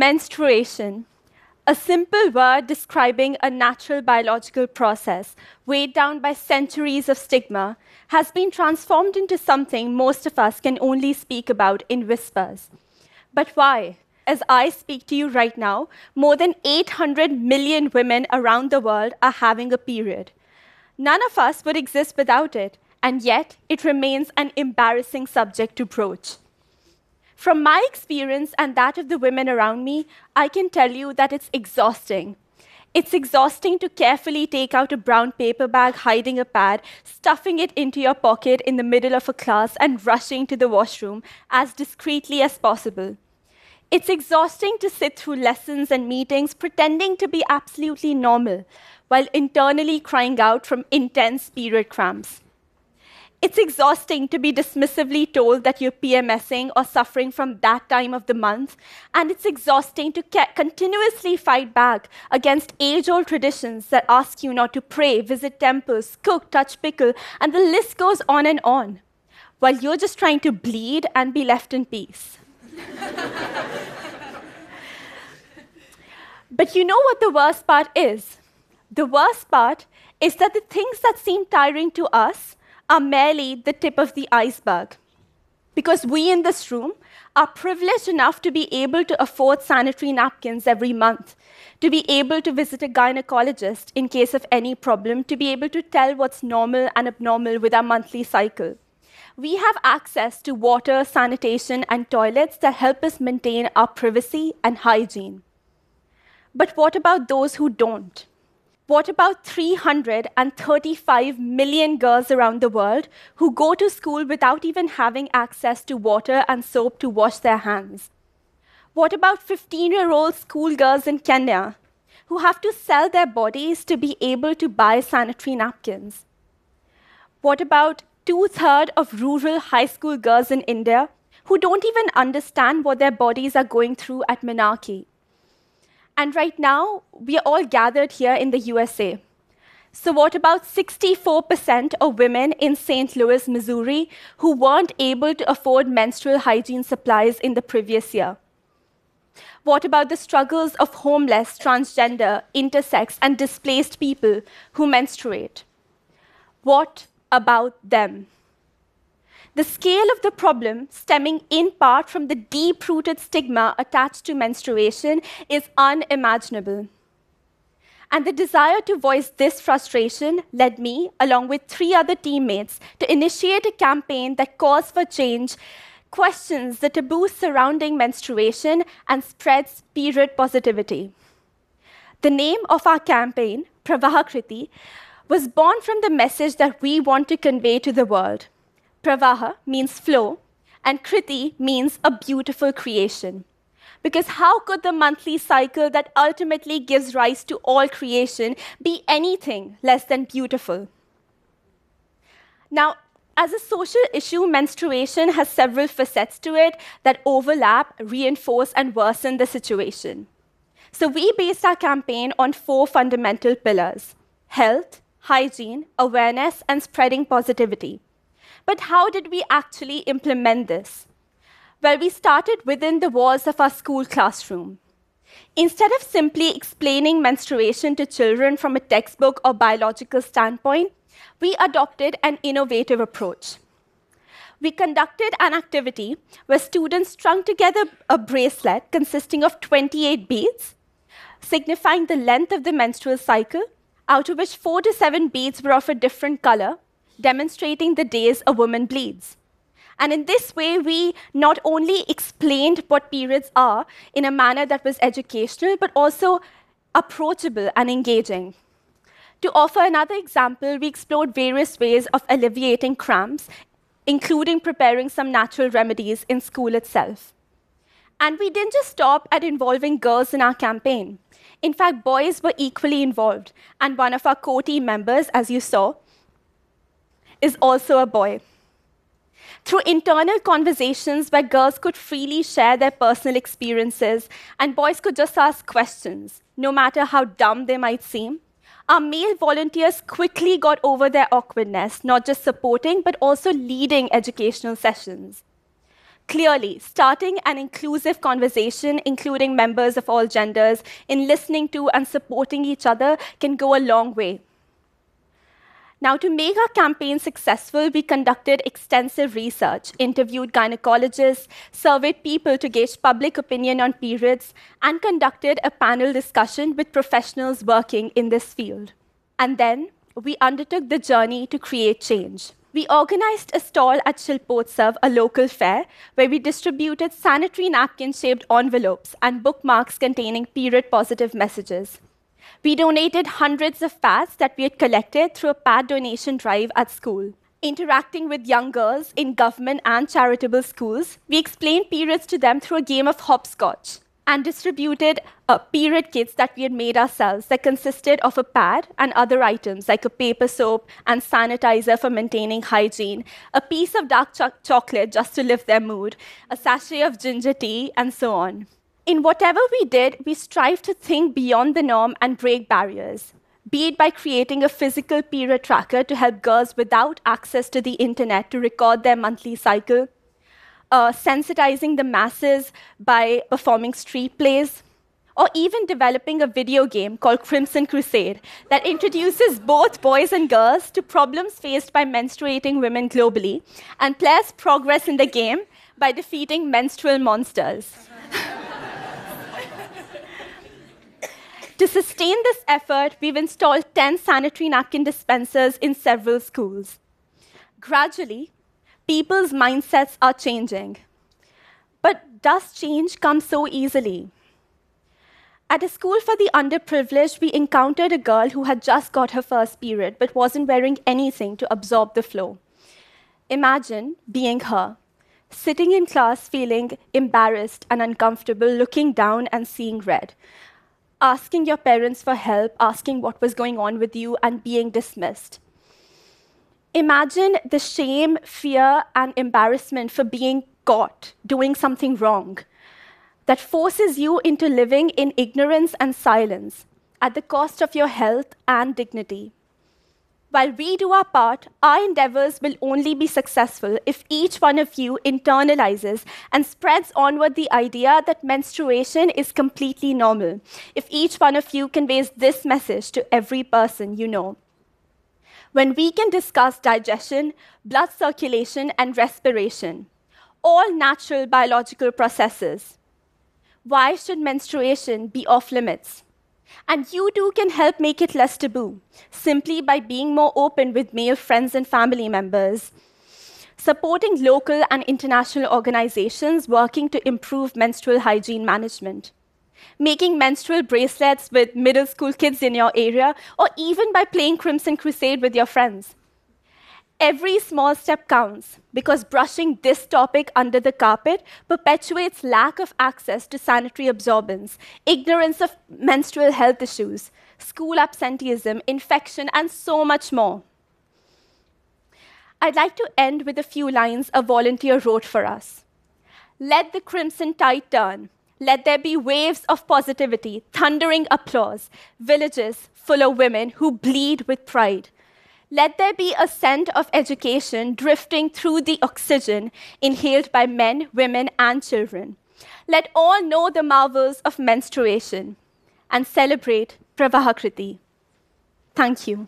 Menstruation, a simple word describing a natural biological process weighed down by centuries of stigma, has been transformed into something most of us can only speak about in whispers. But why? As I speak to you right now, more than 800 million women around the world are having a period. None of us would exist without it, and yet it remains an embarrassing subject to broach. From my experience and that of the women around me, I can tell you that it's exhausting. It's exhausting to carefully take out a brown paper bag, hiding a pad, stuffing it into your pocket in the middle of a class, and rushing to the washroom as discreetly as possible. It's exhausting to sit through lessons and meetings pretending to be absolutely normal while internally crying out from intense period cramps. It's exhausting to be dismissively told that you're PMSing or suffering from that time of the month. And it's exhausting to continuously fight back against age old traditions that ask you not to pray, visit temples, cook, touch pickle, and the list goes on and on, while you're just trying to bleed and be left in peace. but you know what the worst part is? The worst part is that the things that seem tiring to us are merely the tip of the iceberg. Because we in this room are privileged enough to be able to afford sanitary napkins every month, to be able to visit a gynecologist in case of any problem, to be able to tell what's normal and abnormal with our monthly cycle. We have access to water, sanitation, and toilets that help us maintain our privacy and hygiene. But what about those who don't? What about 335 million girls around the world who go to school without even having access to water and soap to wash their hands? What about 15 year old schoolgirls in Kenya who have to sell their bodies to be able to buy sanitary napkins? What about two thirds of rural high school girls in India who don't even understand what their bodies are going through at menarche? And right now, we are all gathered here in the USA. So, what about 64% of women in St. Louis, Missouri, who weren't able to afford menstrual hygiene supplies in the previous year? What about the struggles of homeless, transgender, intersex, and displaced people who menstruate? What about them? The scale of the problem, stemming in part from the deep rooted stigma attached to menstruation, is unimaginable. And the desire to voice this frustration led me, along with three other teammates, to initiate a campaign that calls for change, questions the taboos surrounding menstruation, and spreads period positivity. The name of our campaign, Pravahakriti, was born from the message that we want to convey to the world Pravaha means flow, and Kriti means a beautiful creation. Because how could the monthly cycle that ultimately gives rise to all creation be anything less than beautiful? Now, as a social issue, menstruation has several facets to it that overlap, reinforce, and worsen the situation. So, we based our campaign on four fundamental pillars health, hygiene, awareness, and spreading positivity. But how did we actually implement this? Well, we started within the walls of our school classroom. Instead of simply explaining menstruation to children from a textbook or biological standpoint, we adopted an innovative approach. We conducted an activity where students strung together a bracelet consisting of 28 beads, signifying the length of the menstrual cycle, out of which four to seven beads were of a different color, demonstrating the days a woman bleeds. And in this way, we not only explained what periods are in a manner that was educational, but also approachable and engaging. To offer another example, we explored various ways of alleviating cramps, including preparing some natural remedies in school itself. And we didn't just stop at involving girls in our campaign. In fact, boys were equally involved, and one of our core team members, as you saw, is also a boy. Through internal conversations where girls could freely share their personal experiences and boys could just ask questions, no matter how dumb they might seem, our male volunteers quickly got over their awkwardness, not just supporting, but also leading educational sessions. Clearly, starting an inclusive conversation, including members of all genders, in listening to and supporting each other can go a long way. Now, to make our campaign successful, we conducted extensive research, interviewed gynecologists, surveyed people to gauge public opinion on periods, and conducted a panel discussion with professionals working in this field. And then we undertook the journey to create change. We organized a stall at Shilpotsav, a local fair, where we distributed sanitary napkin shaped envelopes and bookmarks containing period positive messages. We donated hundreds of pads that we had collected through a pad donation drive at school. Interacting with young girls in government and charitable schools, we explained periods to them through a game of hopscotch and distributed uh, period kits that we had made ourselves that consisted of a pad and other items like a paper soap and sanitizer for maintaining hygiene, a piece of dark cho- chocolate just to lift their mood, a sachet of ginger tea, and so on. In whatever we did, we strive to think beyond the norm and break barriers, be it by creating a physical period tracker to help girls without access to the internet to record their monthly cycle, uh, sensitizing the masses by performing street plays, or even developing a video game called Crimson Crusade that introduces both boys and girls to problems faced by menstruating women globally and players progress in the game by defeating menstrual monsters. To sustain this effort, we've installed 10 sanitary napkin dispensers in several schools. Gradually, people's mindsets are changing. But does change come so easily? At a school for the underprivileged, we encountered a girl who had just got her first period but wasn't wearing anything to absorb the flow. Imagine being her, sitting in class feeling embarrassed and uncomfortable, looking down and seeing red, asking your parents for help, asking what was going on with you, and being dismissed. Imagine the shame, fear, and embarrassment for being caught doing something wrong that forces you into living in ignorance and silence at the cost of your health and dignity. While we do our part, our endeavors will only be successful if each one of you internalizes and spreads onward the idea that menstruation is completely normal. If each one of you conveys this message to every person you know. When we can discuss digestion, blood circulation, and respiration, all natural biological processes, why should menstruation be off limits? And you too can help make it less taboo, simply by being more open with male friends and family members. Supporting local and international organizations working to improve menstrual hygiene management. Making menstrual bracelets with middle school kids in your area, or even by playing Crimson Crusade with your friends. Every small step counts because brushing this topic under the carpet perpetuates lack of access to sanitary absorbents, ignorance of menstrual health issues, school absenteeism, infection, and so much more. I'd like to end with a few lines a volunteer wrote for us. Let the crimson tide turn. Let there be waves of positivity, thundering applause, villages full of women who bleed with pride let there be a scent of education drifting through the oxygen inhaled by men, women, and children. Let all know the marvels of menstruation and celebrate Pravahakriti. Thank you.